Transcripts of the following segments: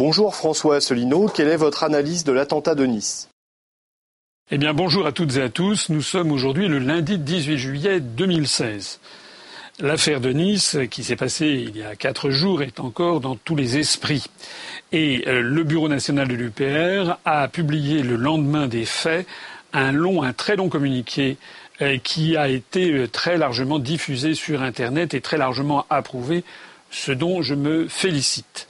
Bonjour François Asselineau, quelle est votre analyse de l'attentat de Nice? Eh bien bonjour à toutes et à tous, nous sommes aujourd'hui le lundi 18 juillet 2016. L'affaire de Nice, qui s'est passée il y a quatre jours, est encore dans tous les esprits. Et euh, le Bureau national de l'UPR a publié le lendemain des faits un long, un très long communiqué euh, qui a été euh, très largement diffusé sur Internet et très largement approuvé, ce dont je me félicite.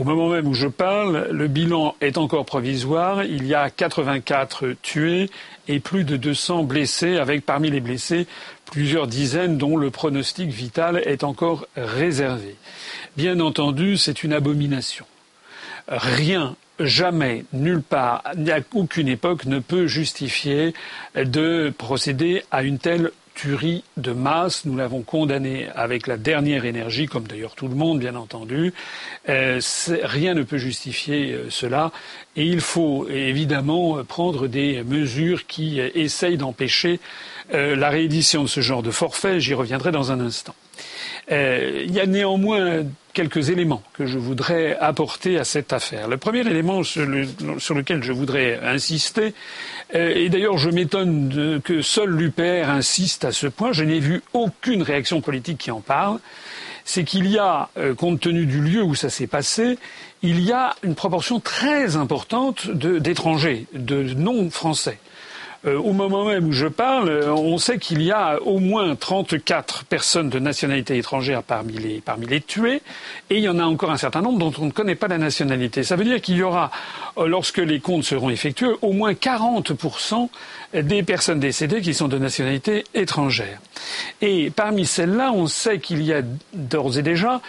Au moment même où je parle, le bilan est encore provisoire. Il y a 84 tués et plus de 200 blessés, avec parmi les blessés plusieurs dizaines dont le pronostic vital est encore réservé. Bien entendu, c'est une abomination. Rien jamais, nulle part, à aucune époque ne peut justifier de procéder à une telle tuerie de masse. Nous l'avons condamné avec la dernière énergie, comme d'ailleurs tout le monde, bien entendu. Euh, rien ne peut justifier euh, cela. Et il faut évidemment prendre des mesures qui euh, essayent d'empêcher la réédition de ce genre de forfait. J'y reviendrai dans un instant. il y a néanmoins quelques éléments que je voudrais apporter à cette affaire. Le premier élément sur, lequel je voudrais insister, euh, et d'ailleurs je m'étonne que seul l'UPR insiste à ce point, je n'ai vu aucune réaction politique qui en parle, c'est qu'il y a, euh, compte tenu du lieu où ça s'est passé, il y a une proportion très importante d'étrangers, de non-français. Euh, au moment même où je parle, euh, on sait qu'il y a au moins 34 personnes de nationalité étrangère parmi les, parmi les tués, et il y en a encore un certain nombre dont on ne connaît pas la nationalité. Ça veut dire qu'il y aura, euh, lorsque les comptes seront effectués, au moins 40% des personnes décédées qui sont de nationalité étrangère. Et parmi celles-là, on sait qu'il y a d'ores et déjà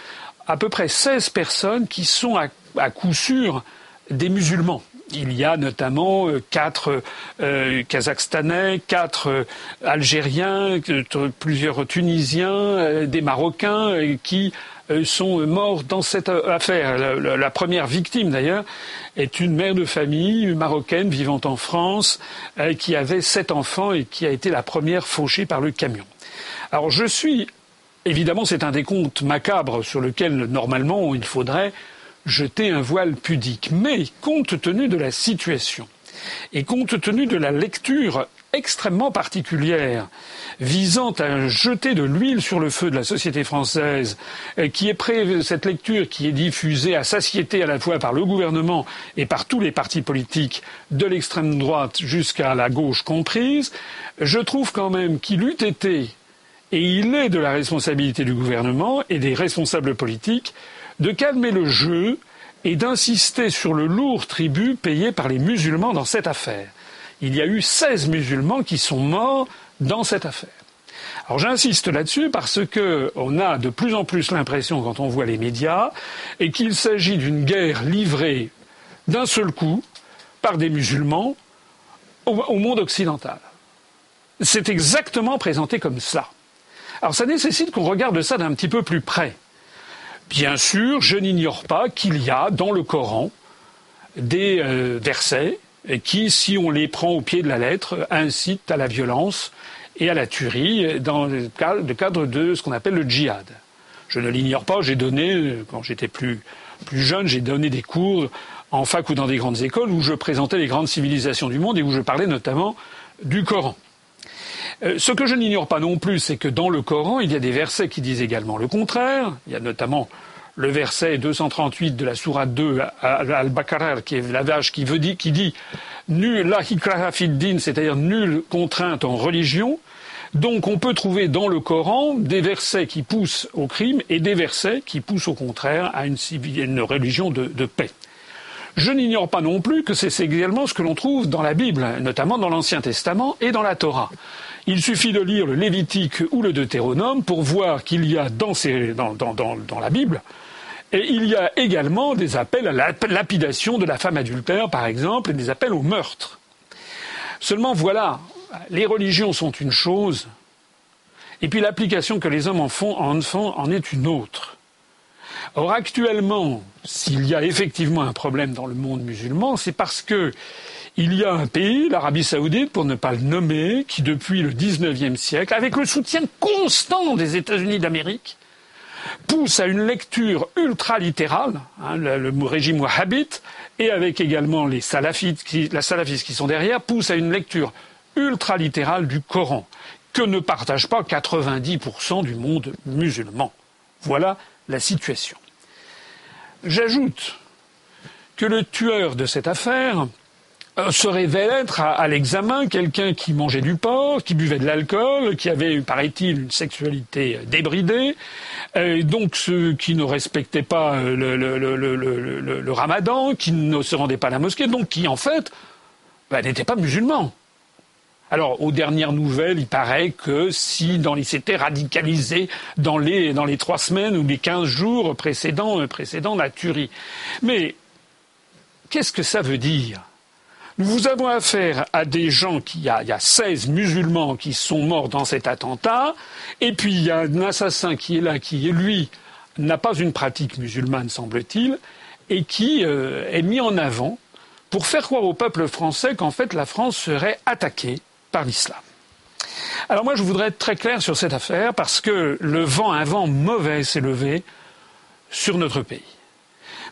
à peu près 16 personnes qui sont à coup sûr des musulmans. Il y a notamment euh, quatre euh, Kazakhstanais, quatre euh, Algériens, plusieurs Tunisiens, des Marocains qui sont morts dans cette affaire. La, première victime, d'ailleurs, est une mère de famille marocaine vivant en France qui avait sept enfants et qui a été la première fauchée par le camion. Alors je suis, évidemment, c'est un décompte macabre sur lequel, normalement, il faudrait jeter un voile pudique. Mais compte tenu de la situation et compte tenu de la lecture extrêmement particulière visant à jeter de l'huile sur le feu de la société française, euh, qui est pré cette lecture qui est diffusée à satiété à la fois par le gouvernement et par tous les partis politiques, de l'extrême droite jusqu'à la gauche comprise, je trouve quand même qu'il eût été, et il est de la responsabilité du gouvernement et des responsables politiques, de calmer le jeu et d'insister sur le lourd tribut payé par les musulmans dans cette affaire. Il y a eu 16 musulmans qui sont morts dans cette affaire. Alors j'insiste là-dessus parce qu'on a de plus en plus l'impression, quand on voit les médias, qu'il s'agit d'une guerre livrée d'un seul coup par des musulmans au, monde occidental. C'est exactement présenté comme ça. Alors ça nécessite qu'on regarde ça d'un petit peu plus près. Bien sûr, je n'ignore pas qu'il y a dans le Coran des euh, versets qui, si on les prend au pied de la lettre, incitent à la violence et à la tuerie dans le cadre de ce qu'on appelle le djihad. Je ne l'ignore pas, j'ai donné, quand j'étais plus, plus jeune, j'ai donné des cours en fac ou dans des grandes écoles où je présentais les grandes civilisations du monde et où je parlais notamment du Coran. Euh, ce que je n'ignore pas non plus, c'est que dans le Coran, il y a des versets qui disent également le contraire. Il y a notamment le verset 238 de la sourate 2 al-Baqarah, qui est la vache qui, veut dire, qui dit nul din, c'est-à-dire nulle contrainte en religion. Donc on peut trouver dans le Coran des versets qui poussent au crime et des versets qui poussent au contraire à une, une religion de paix. Je n'ignore pas non plus que c'est également ce que l'on trouve dans la Bible, notamment dans l'Ancien Testament et dans la Torah. Il suffit de lire le Lévitique ou le Deutéronome pour voir qu'il y a dans, la Bible et il y a également des appels à la lapidation de la femme adultère, par exemple, et des appels au meurtre. Seulement, voilà, les religions sont une chose, et puis l'application que les hommes en font en, font, en est une autre. Or, actuellement, s'il y a effectivement un problème dans le monde musulman, c'est parce que il y a un pays, l'Arabie saoudite, pour ne pas le nommer, qui depuis le XIXe siècle, avec le soutien constant des États-Unis d'Amérique, pousse à une lecture ultra-littérale, hein, le, régime wahhabite, et avec également les salafites qui, la salafistes qui sont derrière, pousse à une lecture ultra-littérale du Coran, que ne partage pas 90% du monde musulman. Voilà la situation. J'ajoute que le tueur de cette affaire se révèle être à, l'examen quelqu'un qui mangeait du porc, qui buvait de l'alcool, qui avait, paraît-il, une sexualité débridée, euh, donc ceux qui ne respectaient pas euh, le, ramadan, qui ne se rendaient pas à la mosquée, donc qui en fait bah, n'étaient pas musulmans. Alors, aux dernières nouvelles, il paraît que si dans les, s'était radicalisé dans les, dans les trois semaines ou les quinze jours précédents, précédents la tuerie. Mais qu'est-ce que ça veut dire? Nous avons affaire à des gens qui, il y, a, il y a 16 musulmans qui sont morts dans cet attentat, et puis il y a un assassin qui est là, qui, lui, n'a pas une pratique musulmane, semble-t-il, et qui euh, est mis en avant pour faire croire au peuple français qu'en fait la France serait attaquée par l'islam. Alors moi je voudrais être très clair sur cette affaire parce que le vent, un vent mauvais s'est levé sur notre pays.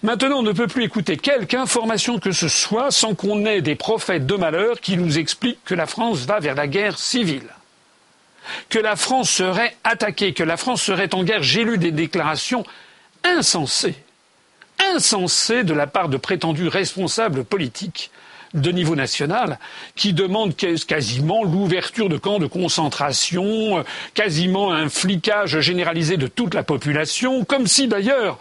Maintenant, on ne peut plus écouter quelque information que ce soit sans qu'on ait des prophètes de malheur qui nous expliquent que la France va vers la guerre civile, que la France serait attaquée, que la France serait en guerre. J'ai lu des déclarations insensées, insensées de la part de prétendus responsables politiques de niveau national qui demandent quasiment l'ouverture de camps de concentration, quasiment un flicage généralisé de toute la population, comme si d'ailleurs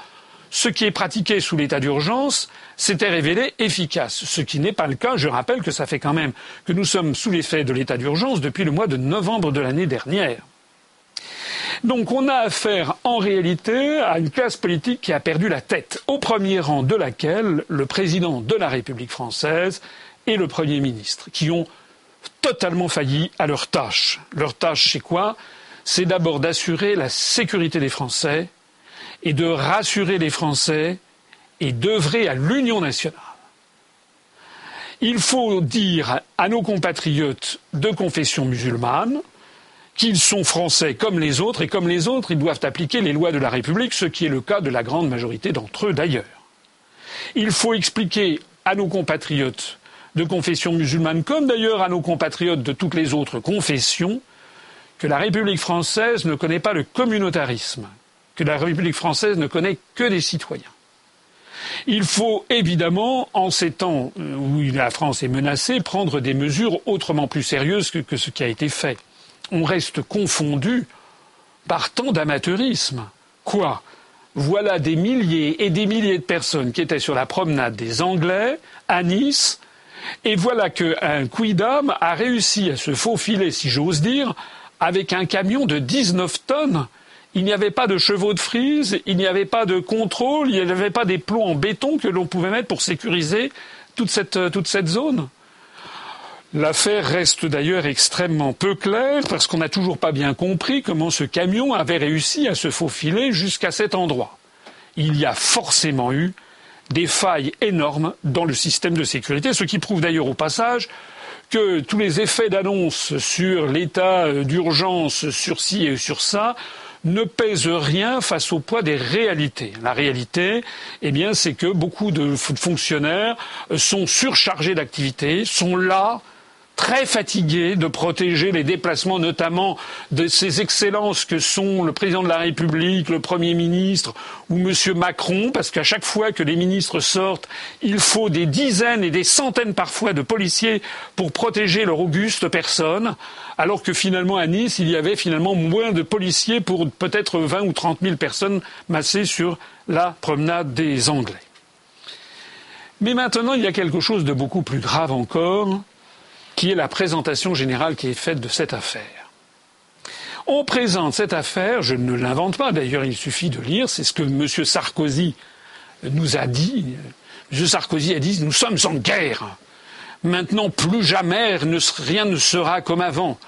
ce qui est pratiqué sous l'état d'urgence s'était révélé efficace, ce qui n'est pas le cas. Je rappelle que ça fait quand même que nous sommes sous l'effet de l'état d'urgence depuis le mois de novembre de l'année dernière. Donc on a affaire en réalité à une classe politique qui a perdu la tête, au premier rang de laquelle le président de la République française et le Premier ministre, qui ont totalement failli à leur tâche. Leur tâche, c'est quoi? C'est d'abord d'assurer la sécurité des Français et de rassurer les Français et d'œuvrer à l'union nationale. Il faut dire à nos compatriotes de confession musulmane qu'ils sont français comme les autres et comme les autres, ils doivent appliquer les lois de la République, ce qui est le cas de la grande majorité d'entre eux d'ailleurs. Il faut expliquer à nos compatriotes de confession musulmane, comme d'ailleurs à nos compatriotes de toutes les autres confessions, que la République française ne connaît pas le communautarisme, que la République française ne connaît que des citoyens. Il faut évidemment, en ces temps où la France est menacée, prendre des mesures autrement plus sérieuses que, ce qui a été fait. On reste confondu par tant d'amateurisme. Quoi? Voilà des milliers et des milliers de personnes qui étaient sur la promenade des Anglais à Nice, et voilà qu'un quidam a réussi à se faufiler, si j'ose dire, avec un camion de 19 tonnes il n'y avait pas de chevaux de frise, il n'y avait pas de contrôle, il n'y avait pas des plombs en béton que l'on pouvait mettre pour sécuriser toute cette, euh, toute cette zone. L'affaire reste d'ailleurs extrêmement peu claire parce qu'on n'a toujours pas bien compris comment ce camion avait réussi à se faufiler jusqu'à cet endroit. Il y a forcément eu des failles énormes dans le système de sécurité, ce qui prouve d'ailleurs au passage que tous les effets d'annonce sur l'état euh, d'urgence, sur ci et sur ça, ne pèse rien face au poids des réalités. La réalité, eh bien, c'est que beaucoup de fonctionnaires sont surchargés d'activités, sont là très fatigués de protéger les déplacements, notamment de ces excellences que sont le président de la République, le Premier ministre ou M. Macron, parce qu'à chaque fois que les ministres sortent, il faut des dizaines et des centaines parfois de policiers pour protéger leur auguste personne, alors que finalement à Nice, il y avait finalement moins de policiers pour peut-être 20 ou 30 000 personnes massées sur la promenade des Anglais. Mais maintenant, il y a quelque chose de beaucoup plus grave encore, qui est la présentation générale qui est faite de cette affaire. On présente cette affaire, je ne l'invente pas, d'ailleurs il suffit de lire, c'est ce que M. Sarkozy nous a dit. M. Sarkozy a dit nous sommes en guerre. Maintenant, plus jamais rien ne sera comme avant.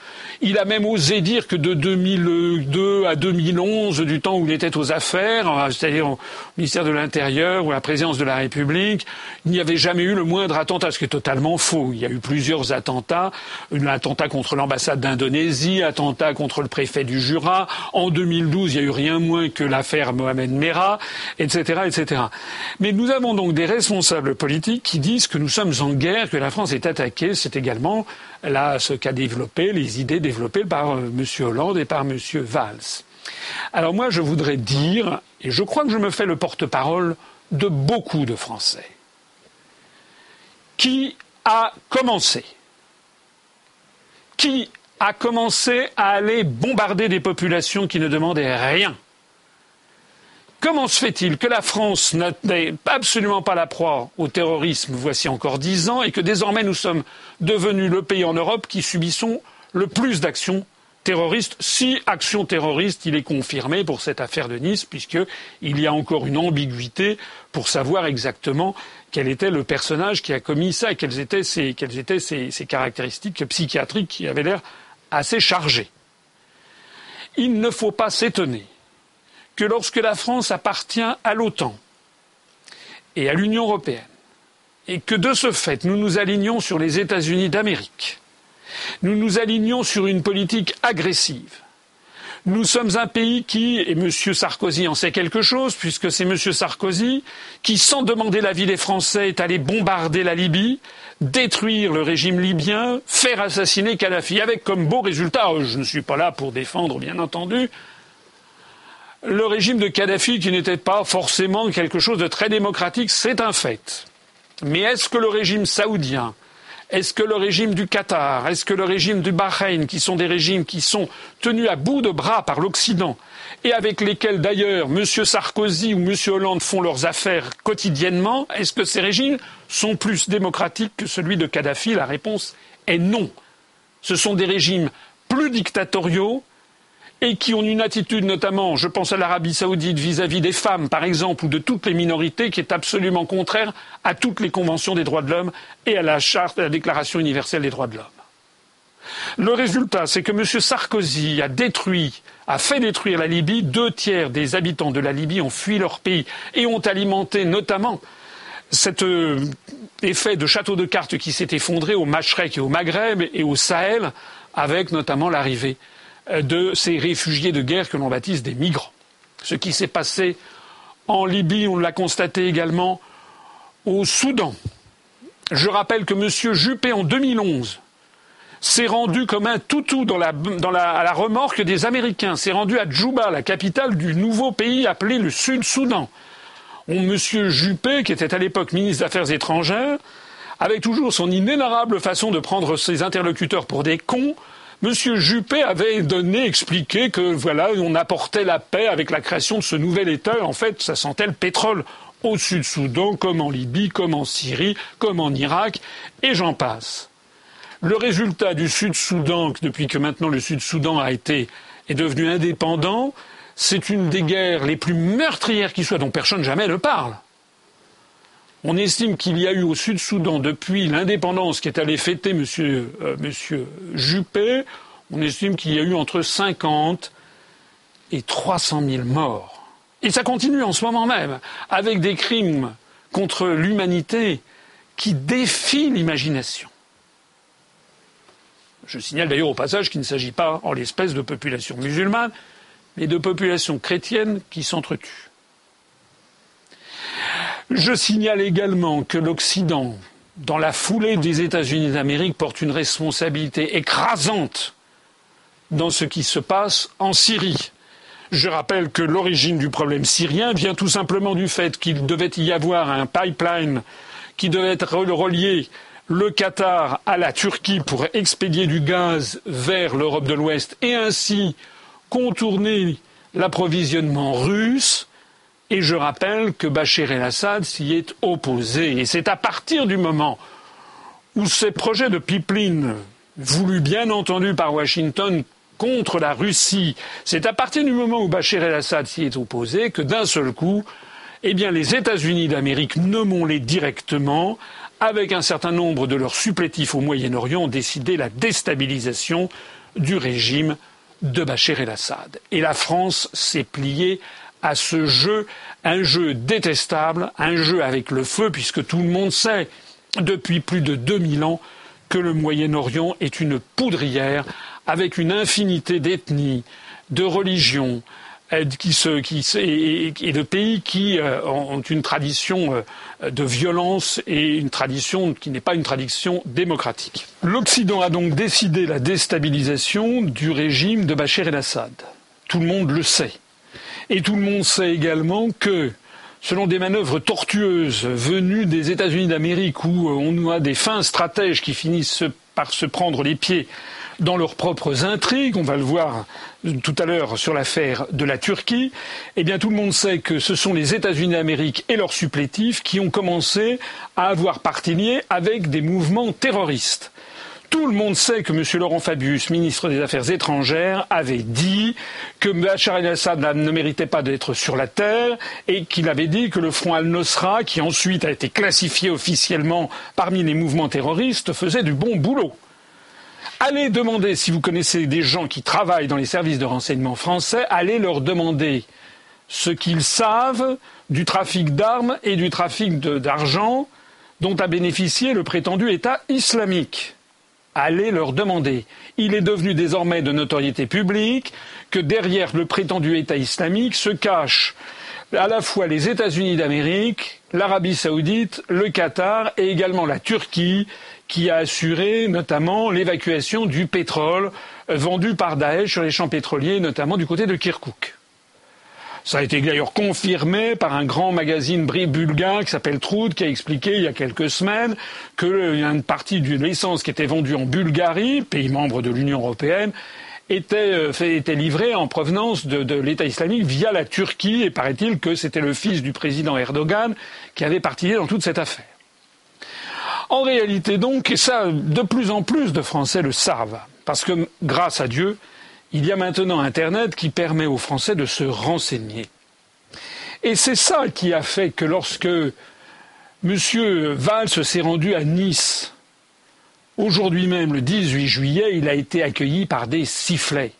Il a même osé dire que de 2002 à 2011, du temps où il était aux affaires, c'est-à-dire au ministère de l'Intérieur ou à la présidence de la République, il n'y avait jamais eu le moindre attentat, ce qui est totalement faux. Il y a eu plusieurs attentats, un attentat contre l'ambassade d'Indonésie, attentat contre le préfet du Jura. En 2012, il n'y a eu rien moins que l'affaire Mohamed Merah, etc., etc. Mais nous avons donc des responsables politiques qui disent que nous sommes en guerre, que la France est attaquée. C'est également là ce qu'a développé, les idées développées par euh, M. Hollande et par M. Valls. Alors moi, je voudrais dire, et je crois que je me fais le porte-parole de beaucoup de Français, qui a commencé Qui a commencé à aller bombarder des populations qui ne demandaient rien Comment se fait-il que la France n'est absolument pas la proie au terrorisme voici encore dix ans et que désormais nous sommes devenus le pays en Europe qui subissons le plus d'actions terroristes? Si action terroriste, il est confirmé pour cette affaire de Nice, puisqu'il y a encore une ambiguïté pour savoir exactement quel était le personnage qui a commis ça et quelles étaient ses, quelles étaient ses caractéristiques psychiatriques qui avaient l'air assez chargées. Il ne faut pas s'étonner que lorsque la France appartient à l'OTAN et à l'Union européenne, et que de ce fait nous nous alignons sur les États-Unis d'Amérique, nous nous alignons sur une politique agressive, nous sommes un pays qui, et M. Sarkozy en sait quelque chose, puisque c'est M. Sarkozy qui, sans demander l'avis des Français, est allé bombarder la Libye, détruire le régime libyen, faire assassiner Kadhafi, avec comme beau résultat, je ne suis pas là pour défendre, bien entendu, le régime de Kadhafi, qui n'était pas forcément quelque chose de très démocratique, c'est un fait. Mais est-ce que le régime saoudien, est-ce que le régime du Qatar, est-ce que le régime du Bahreïn, qui sont des régimes qui sont tenus à bout de bras par l'Occident, et avec lesquels d'ailleurs M. Sarkozy ou M. Hollande font leurs affaires quotidiennement, est-ce que ces régimes sont plus démocratiques que celui de Kadhafi? La réponse est non. Ce sont des régimes plus dictatoriaux, et qui ont une attitude notamment, je pense à l'Arabie saoudite vis-à-vis des femmes, par exemple, ou de toutes les minorités, qui est absolument contraire à toutes les conventions des droits de l'homme et à la charte, à la Déclaration universelle des droits de l'homme. Le résultat, c'est que M. Sarkozy a détruit, a fait détruire la Libye. Deux tiers des habitants de la Libye ont fui leur pays et ont alimenté notamment cet euh, effet de château de cartes qui s'est effondré au Machrek et au Maghreb et au Sahel, avec notamment l'arrivée de ces réfugiés de guerre que l'on baptise des migrants. Ce qui s'est passé en Libye, on l'a constaté également au Soudan. Je rappelle que M. Juppé, en 2011, s'est rendu comme un toutou dans la, à la remorque des Américains, s'est rendu à Djouba, la capitale du nouveau pays appelé le Sud-Soudan. M. Juppé, qui était à l'époque ministre des Affaires étrangères, avec toujours son inénarrable façon de prendre ses interlocuteurs pour des cons, Monsieur Juppé avait donné, expliqué que voilà, on apportait la paix avec la création de ce nouvel État. En fait, ça sentait le pétrole au Sud-Soudan, comme en Libye, comme en Syrie, comme en Irak, et j'en passe. Le résultat du Sud-Soudan, depuis que maintenant le Sud-Soudan a été est devenu indépendant, c'est une des guerres les plus meurtrières qui soit, dont personne jamais ne parle. On estime qu'il y a eu au Sud-Soudan, depuis l'indépendance qui est allé fêter Monsieur, euh, monsieur Juppé, on estime qu'il y a eu entre 50 et 300 000 morts. Et ça continue en ce moment même, avec des crimes contre l'humanité qui défient l'imagination. Je signale d'ailleurs au passage qu'il ne s'agit pas en l'espèce de population musulmane, mais de populations chrétiennes qui s'entretuent. Je signale également que l'Occident, dans la foulée des États-Unis d'Amérique, porte une responsabilité écrasante dans ce qui se passe en Syrie. Je rappelle que l'origine du problème syrien vient tout simplement du fait qu'il devait y avoir un pipeline qui devait relié le Qatar à la Turquie pour expédier du gaz vers l'Europe de l'Ouest et ainsi contourner l'approvisionnement russe. Et je rappelle que Bachar el-Assad s'y est opposé. Et c'est à partir du moment où ces projets de pipeline, voulus bien entendu par Washington contre la Russie, c'est à partir du moment où Bachar el-Assad s'y est opposé que d'un seul coup, eh les États-Unis d'Amérique, nommons-les directement, avec un certain nombre de leurs supplétifs au Moyen-Orient, ont décidé la déstabilisation du régime de Bachar el-Assad. Et la France s'est pliée à ce jeu, un jeu détestable, un jeu avec le feu, puisque tout le monde sait depuis plus de 2000 ans que le Moyen-Orient est une poudrière avec une infinité d'ethnies, de religions, et, et, de pays qui euh, ont une tradition euh, de violence et une tradition qui n'est pas une tradition démocratique. L'Occident a donc décidé la déstabilisation du régime de Bachar el-Assad. Tout le monde le sait. Et tout le monde sait également que, selon des manœuvres tortueuses venues des États-Unis d'Amérique, où on a des fins stratèges qui finissent par se prendre les pieds dans leurs propres intrigues, on va le voir tout à l'heure sur l'affaire de la Turquie, eh bien tout le monde sait que ce sont les États-Unis d'Amérique et leurs supplétifs qui ont commencé à avoir partie avec des mouvements terroristes. Tout le monde sait que M. Laurent Fabius, ministre des Affaires étrangères, avait dit que Bachar el-Assad ne méritait pas d'être sur la terre et qu'il avait dit que le front al-Nosra, qui ensuite a été classifié officiellement parmi les mouvements terroristes, faisait du bon boulot. Allez demander, si vous connaissez des gens qui travaillent dans les services de renseignement français, allez leur demander ce qu'ils savent du trafic d'armes et du trafic d'argent dont a bénéficié le prétendu État islamique. Allez leur demander. Il est devenu désormais de notoriété publique que derrière le prétendu État islamique se cachent à la fois les États-Unis d'Amérique, l'Arabie saoudite, le Qatar et également la Turquie, qui a assuré notamment l'évacuation du pétrole vendu par Daesh sur les champs pétroliers, notamment du côté de Kirkouk. Ça a été d'ailleurs confirmé par un grand magazine bulgare qui s'appelle Troud, qui a expliqué il y a quelques semaines que une partie de l'essence qui était vendue en Bulgarie, pays membre de l'Union européenne, était, euh, était livrée en provenance de, de l'État islamique via la Turquie, et paraît-il que c'était le fils du président Erdogan qui avait participé dans toute cette affaire. En réalité donc, et ça de plus en plus de Français le savent, parce que grâce à Dieu, il y a maintenant Internet qui permet aux Français de se renseigner. Et c'est ça qui a fait que lorsque M. Valls s'est rendu à Nice, aujourd'hui même, le 18 juillet, il a été accueilli par des sifflets.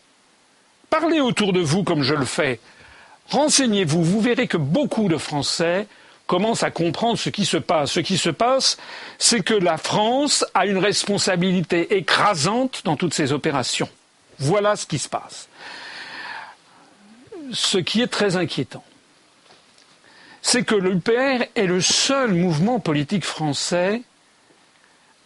Parlez autour de vous comme je le fais. Renseignez-vous, vous verrez que beaucoup de Français commencent à comprendre ce qui se passe. Ce qui se passe, c'est que la France a une responsabilité écrasante dans toutes ces opérations. Voilà ce qui se passe. Ce qui est très inquiétant, c'est que l'UPR est le seul mouvement politique français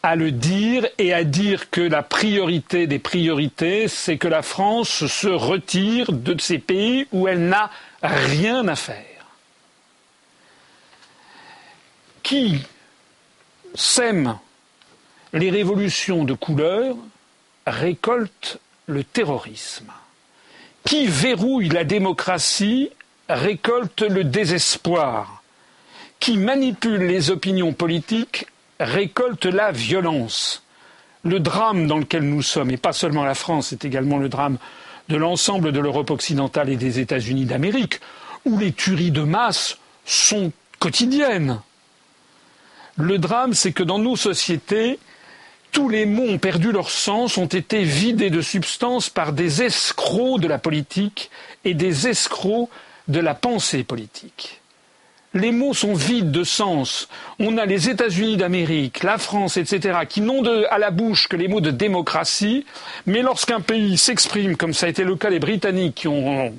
à le dire et à dire que la priorité des priorités, c'est que la France se retire de ces pays où elle n'a rien à faire. Qui sème les révolutions de couleur récolte le terrorisme. Qui verrouille la démocratie récolte le désespoir. Qui manipule les opinions politiques récolte la violence. Le drame dans lequel nous sommes, et pas seulement la France, c'est également le drame de l'ensemble de l'Europe occidentale et des États-Unis d'Amérique, où les tueries de masse sont quotidiennes. Le drame, c'est que dans nos sociétés, tous les mots ont perdu leur sens, ont été vidés de substance par des escrocs de la politique et des escrocs de la pensée politique. Les mots sont vides de sens. On a les États-Unis d'Amérique, la France, etc., qui n'ont à la bouche que les mots de démocratie, mais lorsqu'un pays s'exprime, comme ça a été le cas des Britanniques, qui ont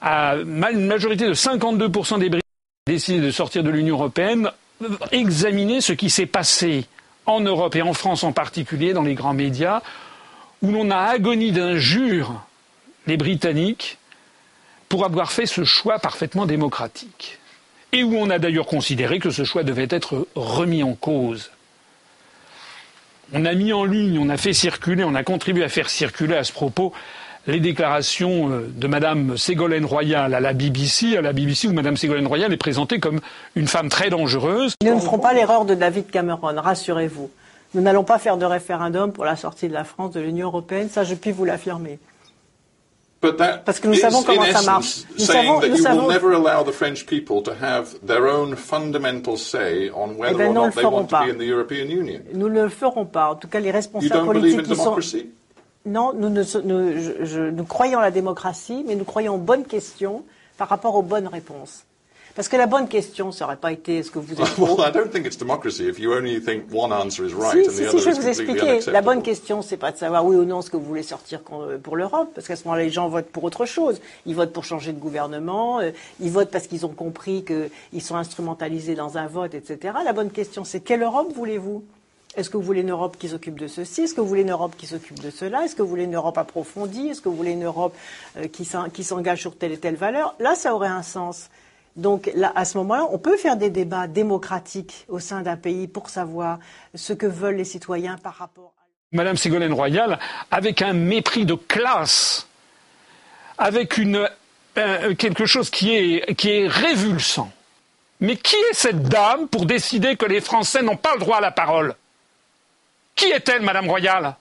à une majorité de 52% des Britanniques décidé de sortir de l'Union européenne, examiner ce qui s'est passé en Europe et en France en particulier, dans les grands médias, où l'on a agonie d'injures les Britanniques pour avoir fait ce choix parfaitement démocratique. Et où on a d'ailleurs considéré que ce choix devait être remis en cause. On a mis en ligne, on a fait circuler, on a contribué à faire circuler à ce propos les déclarations euh, de Madame Ségolène Royal à la BBC, à la BBC où Madame Ségolène Royal est présentée comme une femme très dangereuse. Nous ne ferons pas l'erreur de David Cameron, rassurez-vous. Nous n'allons pas faire de référendum pour la sortie de la France de l'Union européenne, ça je puis vous l'affirmer. Parce que nous savons comment ça marche. Nous savons, nous savons... Eh ben, nous ne le ferons pas. En tout cas, les responsables politiques qui sont... Non, nous, croyons à la démocratie, mais nous croyons aux bonnes questions par rapport aux bonnes réponses. Parce que la bonne question, ça n'aurait pas été ce que vous êtes. Well, I don't think it's democracy if you only think one answer is right si, and the si, other si, je vais vous expliquer. La bonne question, c'est pas de savoir oui ou non ce que vous voulez sortir pour l'Europe, parce qu'à ce moment-là, les gens votent pour autre chose. Ils votent pour changer de gouvernement, euh, ils votent parce qu'ils ont compris qu'ils sont instrumentalisés dans un vote, etc. La bonne question, c'est quelle Europe voulez-vous? Est-ce que vous voulez une Europe qui s'occupe de ceci? Est-ce que vous voulez une Europe qui s'occupe de cela? Est-ce que vous voulez une Europe approfondie? Est-ce que vous voulez une Europe euh, qui s'engage sur telle et telle valeur? Là, ça aurait un sens. Donc là, à ce moment-là, on peut faire des débats démocratiques au sein d'un pays pour savoir ce que veulent les citoyens par rapport à... Madame Ségolène Royal, avec un mépris de classe, avec une, euh, quelque chose qui est révulsant. Mais qui est cette dame pour décider que les Français n'ont pas le droit à la parole? Qui est-elle, Madame Royal?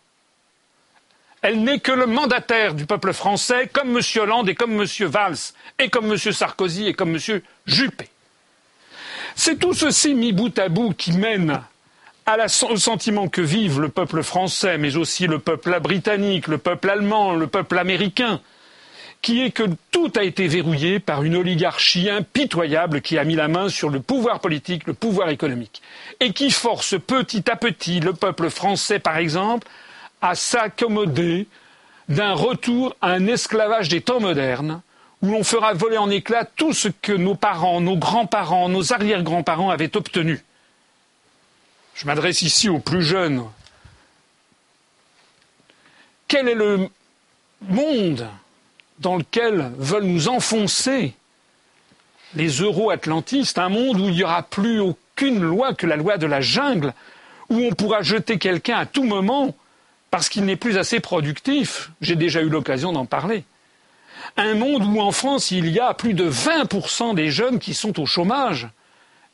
Elle n'est que le mandataire du peuple français, comme M. Hollande et comme M. Valls, et comme M. Sarkozy et comme M. Juppé. C'est tout ceci mis bout à bout qui mène au sentiment que vive le peuple français, mais aussi le peuple britannique, le peuple allemand, le peuple américain, qui est que tout a été verrouillé par une oligarchie impitoyable qui a mis la main sur le pouvoir politique, le pouvoir économique, et qui force petit à petit le peuple français, par exemple, à s'accommoder d'un retour à un esclavage des temps modernes, où l'on fera voler en éclats tout ce que nos parents, nos grands-parents, nos arrière-grands-parents avaient obtenu. Je m'adresse ici aux plus jeunes. Quel est le monde dans lequel veulent nous enfoncer les euro-atlantistes Un monde où il n'y aura plus aucune loi que la loi de la jungle, où on pourra jeter quelqu'un à tout moment parce qu'il n'est plus assez productif. J'ai déjà eu l'occasion d'en parler. Un monde où en France, il y a plus de 20% des jeunes qui sont au chômage.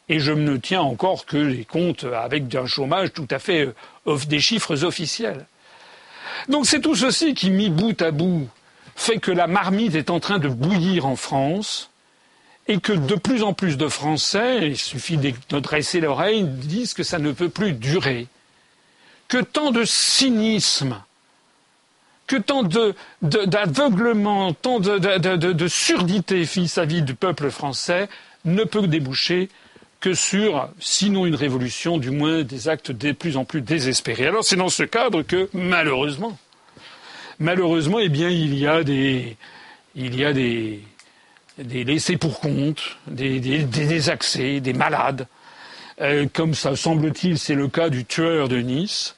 Et je ne tiens encore que les comptes avec un chômage tout à fait euh, des chiffres officiels. Donc c'est tout ceci qui, mis bout à bout, fait que la marmite est en train de bouillir en France et que de plus en plus de Français, il suffit de dresser l'oreille, disent que ça ne peut plus durer que tant de cynisme, que tant d'aveuglement, tant de, surdité vis-à-vis du peuple français ne peut déboucher que sur, sinon une révolution, du moins des actes de plus en plus désespérés. Alors c'est dans ce cadre que, malheureusement, malheureusement, eh bien, il y a des, laissés pour compte, des, des, des malades, euh, comme ça semble-t-il, c'est le cas du tueur de Nice,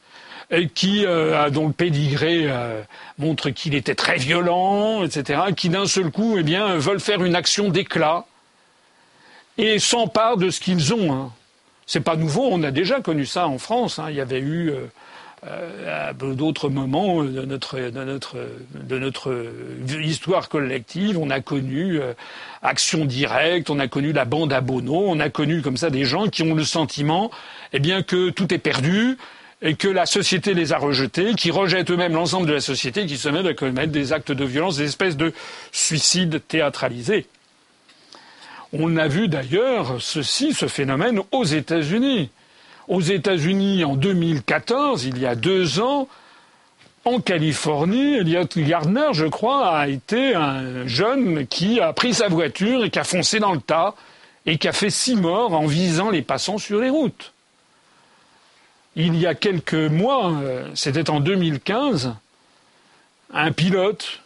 qui, euh, dont le pédigré euh, montre qu'il était très violent, etc., qui d'un seul coup, eh bien, veulent faire une action d'éclat et s'emparent de ce qu'ils ont. Hein. C'est pas nouveau, on a déjà connu ça en France. Hein. Il y avait eu euh, à d'autres moments de notre, de notre, de notre histoire collective, on a connu Action Directe, on a connu la bande à Bono, on a connu comme ça des gens qui ont le sentiment, eh bien, que tout est perdu, et que la société les a rejetés, qui rejettent eux-mêmes l'ensemble de la société, qui se mettent à commettre des actes de violence, des espèces de suicides théâtralisés. On a vu d'ailleurs ceci, ce phénomène aux États-Unis. Aux États-Unis, en 2014, il y a deux ans, en Californie, Elliot Gardner, je crois, a été un jeune qui a pris sa voiture et qui a foncé dans le tas et qui a fait six morts en visant les passants sur les routes. Il y a quelques mois, euh, c'était en 2015, un pilote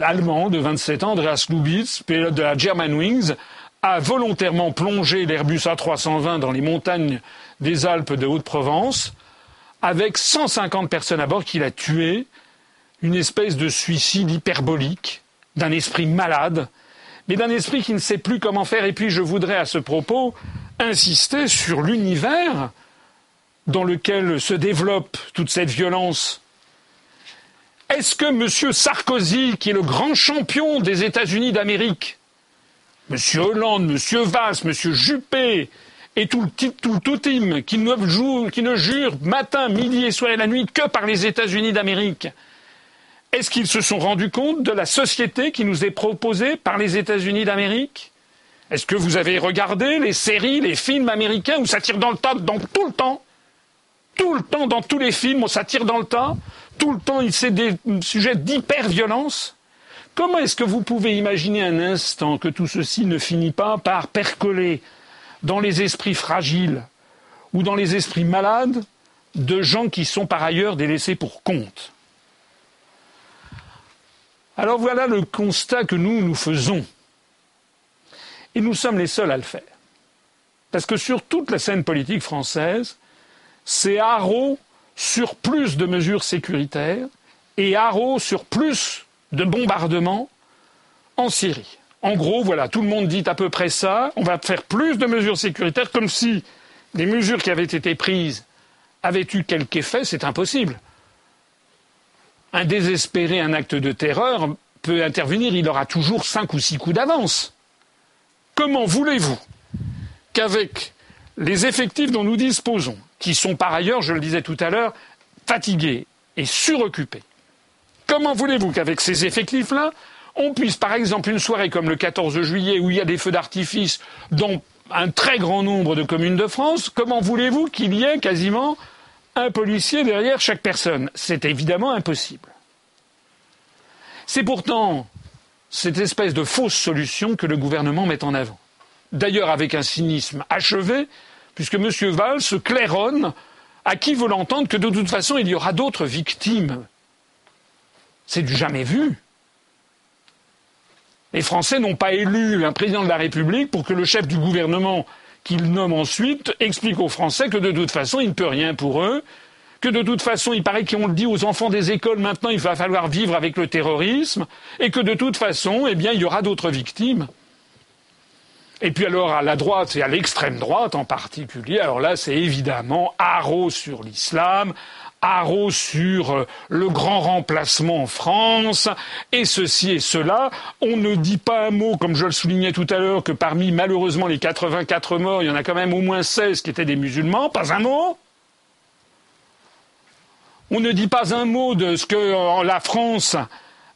allemand de 27 ans, Andreas Lubitz, pilote de la Germanwings, a volontairement plongé l'Airbus A320 dans les montagnes des Alpes de Haute-Provence, avec 150 personnes à bord qu'il a tuées, une espèce de suicide hyperbolique, d'un esprit malade, mais d'un esprit qui ne sait plus comment faire. Et puis je voudrais à ce propos insister sur l'univers dans lequel se développe toute cette violence Est-ce que M. Sarkozy, qui est le grand champion des États-Unis d'Amérique, M. Hollande, M. Valls, M. Juppé, et tout, tout, tout team qui ne, qui ne jure matin, midi et soir et la nuit que par les États-Unis d'Amérique, Est-ce qu'ils se sont rendus compte de la société qui nous est proposée par les États-Unis d'Amérique? Est-ce que vous avez regardé les séries, les films américains où ça tire dans le tas dans tout le temps? Tout le temps, dans tous les films, où ça tire dans le tas? Tout le temps, c'est des sujets d'hyper-violence? Comment est-ce que vous pouvez imaginer un instant que tout ceci ne finit pas par percoler dans les esprits fragiles ou dans les esprits malades de gens qui sont par ailleurs délaissés pour compte Alors voilà le constat que nous, nous faisons. Et nous sommes les seuls à le faire. Parce que sur toute la scène politique française, c'est haro sur plus de mesures sécuritaires et haro sur plus de bombardements en Syrie. En gros, voilà, tout le monde dit à peu près ça. On va faire plus de mesures sécuritaires, comme si les mesures qui avaient été prises avaient eu quelque effet. C'est impossible. Un désespéré, un acte de terreur peut intervenir, il aura toujours cinq ou six coups d'avance. Comment voulez-vous qu'avec les effectifs dont nous disposons, qui sont par ailleurs, je le disais tout à l'heure, fatigués et suroccupés, Comment voulez-vous qu'avec ces effectifs-là, on puisse, par exemple, une soirée comme le 14 juillet où il y a des feux d'artifice dans un très grand nombre de communes de France, comment voulez-vous qu'il y ait quasiment un policier derrière chaque personne? C'est évidemment impossible. C'est pourtant cette espèce de fausse solution que le gouvernement met en avant. D'ailleurs avec un cynisme achevé, puisque M. Valls se claironne à qui veut l'entendre que de toute façon il y aura d'autres victimes c'est du jamais vu. Les Français n'ont pas élu un président de la République pour que le chef du gouvernement qu'il nomme ensuite explique aux Français que de toute façon, il ne peut rien pour eux, que de toute façon, il paraît qu'on le dit aux enfants des écoles maintenant, il va falloir vivre avec le terrorisme, et que de toute façon, eh bien, il y aura d'autres victimes. Et puis alors à la droite et à l'extrême droite en particulier, alors là c'est évidemment haro sur l'islam, haro sur euh, le grand remplacement en France, et ceci et cela. On ne dit pas un mot, comme je le soulignais tout à l'heure, que parmi malheureusement les 84 morts, il y en a quand même au moins 16 qui étaient des musulmans, pas un mot. On ne dit pas un mot de ce que euh, la France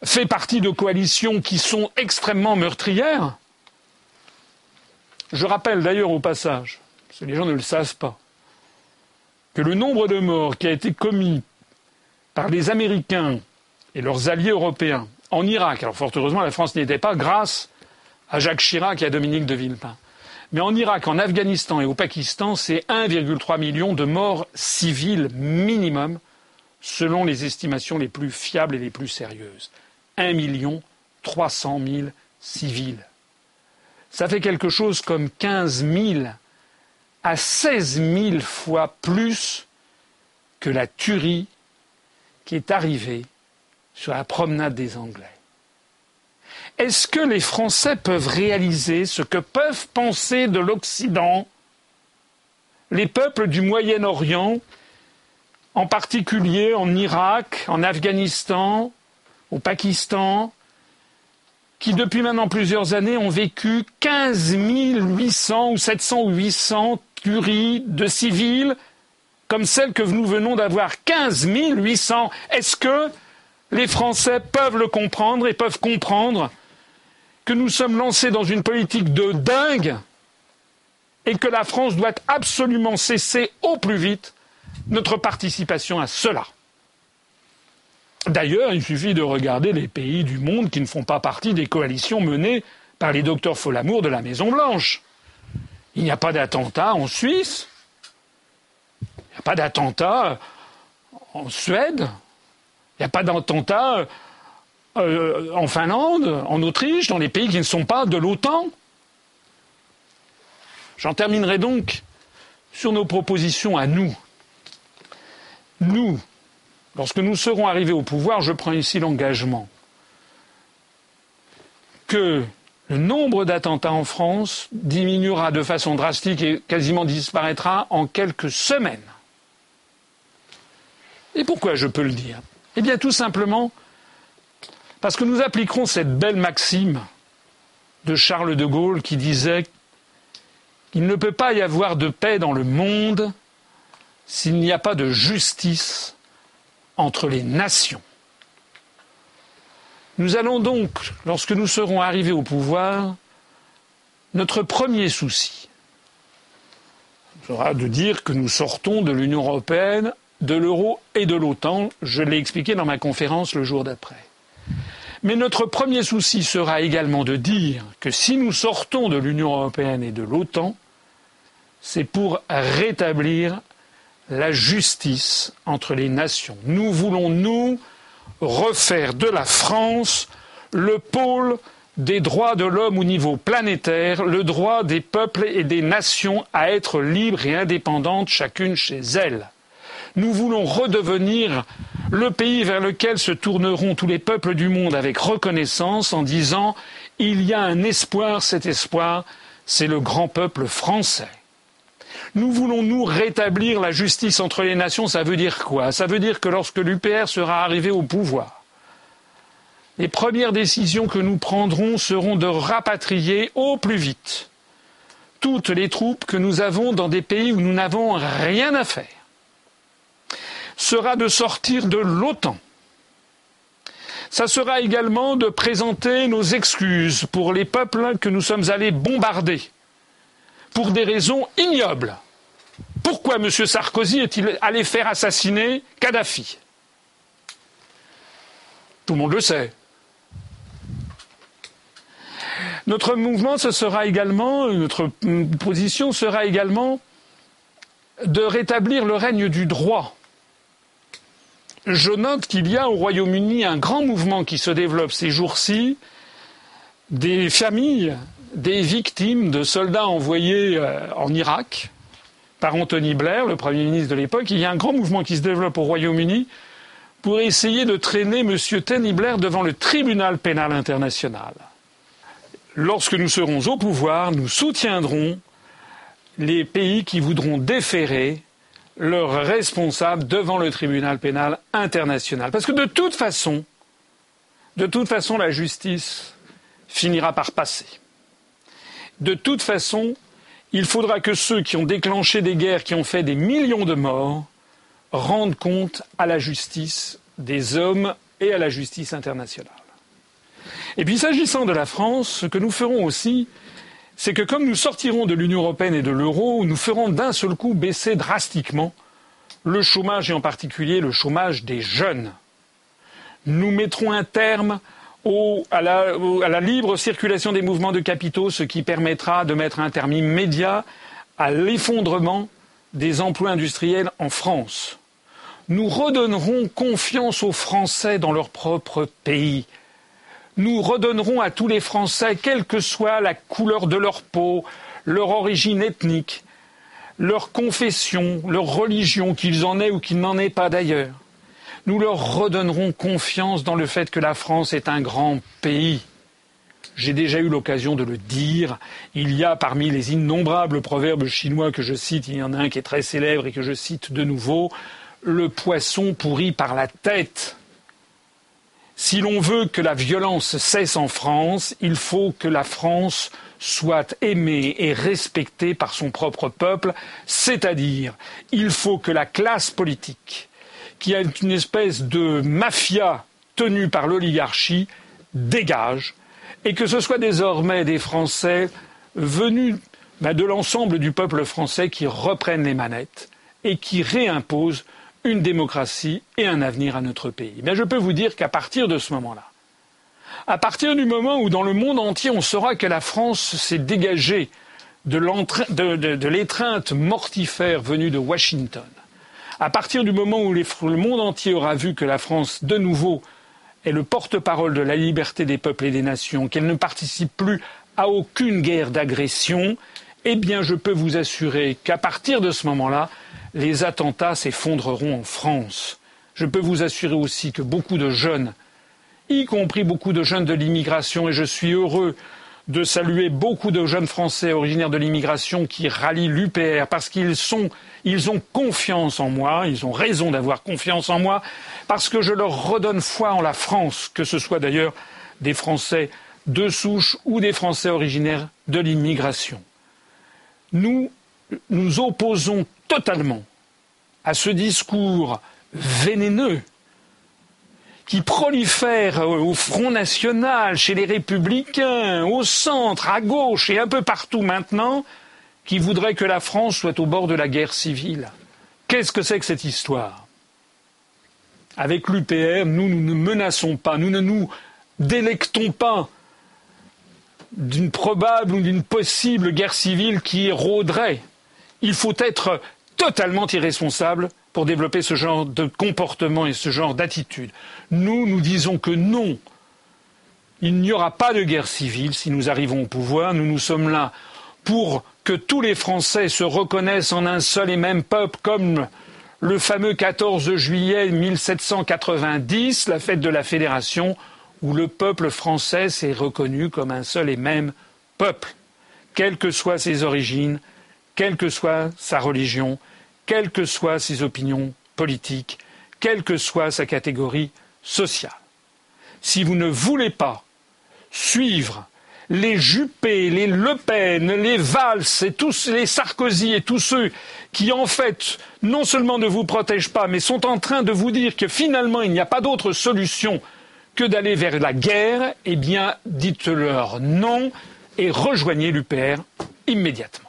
fait partie de coalitions qui sont extrêmement meurtrières. Je rappelle d'ailleurs au passage, parce que les gens ne le savent pas, que le nombre de morts qui a été commis par les Américains et leurs alliés européens en Irak, alors fort heureusement la France n'y était pas grâce à Jacques Chirac et à Dominique de Villepin, mais en Irak, en Afghanistan et au Pakistan, c'est 1,3 million de morts civiles minimum, selon les estimations les plus fiables et les plus sérieuses. 1 million 300 000 civils. Ça fait quelque chose comme 15 000 à 16 000 fois plus que la tuerie qui est arrivée sur la promenade des Anglais. Est-ce que les Français peuvent réaliser ce que peuvent penser de l'Occident les peuples du Moyen-Orient, en particulier en Irak, en Afghanistan, au Pakistan, qui depuis maintenant plusieurs années ont vécu 15 800 ou 700 ou 800 tueries de civils comme celle que nous venons d'avoir. 15 800. Est-ce que les Français peuvent le comprendre et peuvent comprendre que nous sommes lancés dans une politique de dingue et que la France doit absolument cesser au plus vite notre participation à cela? D'ailleurs, il suffit de regarder les pays du monde qui ne font pas partie des coalitions menées par les docteurs Folamour de la Maison Blanche. Il n'y a pas d'attentat en Suisse, il n'y a pas d'attentat en Suède, il n'y a pas d'attentat euh, en Finlande, en Autriche, dans les pays qui ne sont pas de l'OTAN. J'en terminerai donc sur nos propositions à nous. Nous, lorsque nous serons arrivés au pouvoir, je prends ici l'engagement que le nombre d'attentats en France diminuera de façon drastique et quasiment disparaîtra en quelques semaines. Et pourquoi je peux le dire? Eh bien tout simplement parce que nous appliquerons cette belle maxime de Charles de Gaulle qui disait qu'il ne peut pas y avoir de paix dans le monde s'il n'y a pas de justice entre les nations. Nous allons donc, lorsque nous serons arrivés au pouvoir, notre premier souci sera de dire que nous sortons de l'Union européenne, de l'euro et de l'OTAN. Je l'ai expliqué dans ma conférence le jour d'après. Mais notre premier souci sera également de dire que si nous sortons de l'Union européenne et de l'OTAN, c'est pour rétablir la justice entre les nations. Nous voulons, nous, refaire de la France le pôle des droits de l'homme au niveau planétaire, le droit des peuples et des nations à être libres et indépendantes chacune chez elles. Nous voulons redevenir le pays vers lequel se tourneront tous les peuples du monde avec reconnaissance en disant il y a un espoir, cet espoir, c'est le grand peuple français. Nous voulons, nous, rétablir la justice entre les nations. Ça veut dire quoi? Ça veut dire que lorsque l'UPR sera arrivé au pouvoir, les premières décisions que nous prendrons seront de rapatrier au plus vite toutes les troupes que nous avons dans des pays où nous n'avons rien à faire. Sera de sortir de l'OTAN. Ça sera également de présenter nos excuses pour les peuples que nous sommes allés bombarder pour des raisons ignobles. Pourquoi M. Sarkozy est-il allé faire assassiner Kadhafi? Tout le monde le sait. Notre mouvement, ce sera également, notre position sera également de rétablir le règne du droit. Je note qu'il y a au Royaume-Uni un grand mouvement qui se développe ces jours-ci, des familles, des victimes de soldats envoyés euh, en Irak par Anthony Blair, le Premier ministre de l'époque. Il y a un grand mouvement qui se développe au Royaume-Uni pour essayer de traîner M. Tony Blair devant le tribunal pénal international lorsque nous serons au pouvoir, nous soutiendrons les pays qui voudront déférer leurs responsables devant le tribunal pénal international. Parce que de toute façon, de toute façon, la justice finira par passer. De toute façon, il faudra que ceux qui ont déclenché des guerres, qui ont fait des millions de morts, rendent compte à la justice des hommes et à la justice internationale. Et puis s'agissant de la France, ce que nous ferons aussi, c'est que comme nous sortirons de l'Union européenne et de l'euro, nous ferons d'un seul coup baisser drastiquement le chômage et en particulier le chômage des jeunes. Nous mettrons un terme à, la, libre circulation des mouvements de capitaux, ce qui permettra de mettre un terme immédiat à l'effondrement des emplois industriels en France. Nous redonnerons confiance aux Français dans leur propre pays nous redonnerons à tous les Français, quelle que soit la couleur de leur peau, leur origine ethnique, leur confession, leur religion, qu'ils en aient ou qu'ils n'en aient pas d'ailleurs, nous leur redonnerons confiance dans le fait que la France est un grand pays. J'ai déjà eu l'occasion de le dire. Il y a parmi les innombrables proverbes chinois que je cite, il y en a un qui est très célèbre et que je cite de nouveau, le poisson pourri par la tête. Si l'on veut que la violence cesse en France, il faut que la France soit aimée et respectée par son propre peuple, c'est-à-dire il faut que la classe politique, qui a une espèce de mafia tenue par l'oligarchie, dégage, et que ce soit désormais des Français venus ben, de l'ensemble du peuple français qui reprennent les manettes et qui réimposent une démocratie et un avenir à notre pays. Je peux vous dire qu'à partir de ce moment-là, à partir du moment où dans le monde entier on saura que la France s'est dégagée de l'étreinte mortifère venue de Washington, à partir du moment où le monde entier aura vu que la France, de nouveau, est le porte-parole de la liberté des peuples et des nations, qu'elle ne participe plus à aucune guerre d'agression, eh bien je peux vous assurer qu'à partir de ce moment-là, les attentats s'effondreront en France. Je peux vous assurer aussi que beaucoup de jeunes, y compris beaucoup de jeunes de l'immigration, et je suis heureux de saluer beaucoup de jeunes Français originaires de l'immigration qui rallient l'UPR parce qu'ils ont confiance en moi, ils ont raison d'avoir confiance en moi, parce que je leur redonne foi en la France, que ce soit d'ailleurs des Français de souche ou des Français originaires de l'immigration. Nous nous opposons totalement à ce discours vénéneux qui prolifère au Front National, chez les Républicains, au centre, à gauche et un peu partout maintenant, qui voudrait que la France soit au bord de la guerre civile. Qu'est-ce que c'est que cette histoire? Avec l'UPR, nous, nous ne menaçons pas, nous ne nous délectons pas d'une probable ou d'une possible guerre civile qui rôderait. Il faut être totalement irresponsable pour développer ce genre de comportement et ce genre d'attitude. Nous, nous disons que non. Il n'y aura pas de guerre civile si nous arrivons au pouvoir. Nous, nous sommes là pour que tous les Français se reconnaissent en un seul et même peuple, comme le fameux 14 juillet 1790, la fête de la Fédération, où le peuple français s'est reconnu comme un seul et même peuple, quelles que soient ses origines, quelle que soit sa religion, quelles que soient ses opinions politiques, quelle que soit sa catégorie sociale. Si vous ne voulez pas suivre les Juppé, les Le Pen, les Valls et tous les Sarkozy et tous ceux qui en fait non seulement ne vous protègent pas, mais sont en train de vous dire que finalement il n'y a pas d'autre solution que d'aller vers la guerre, eh bien dites-leur non et rejoignez l'UPR immédiatement.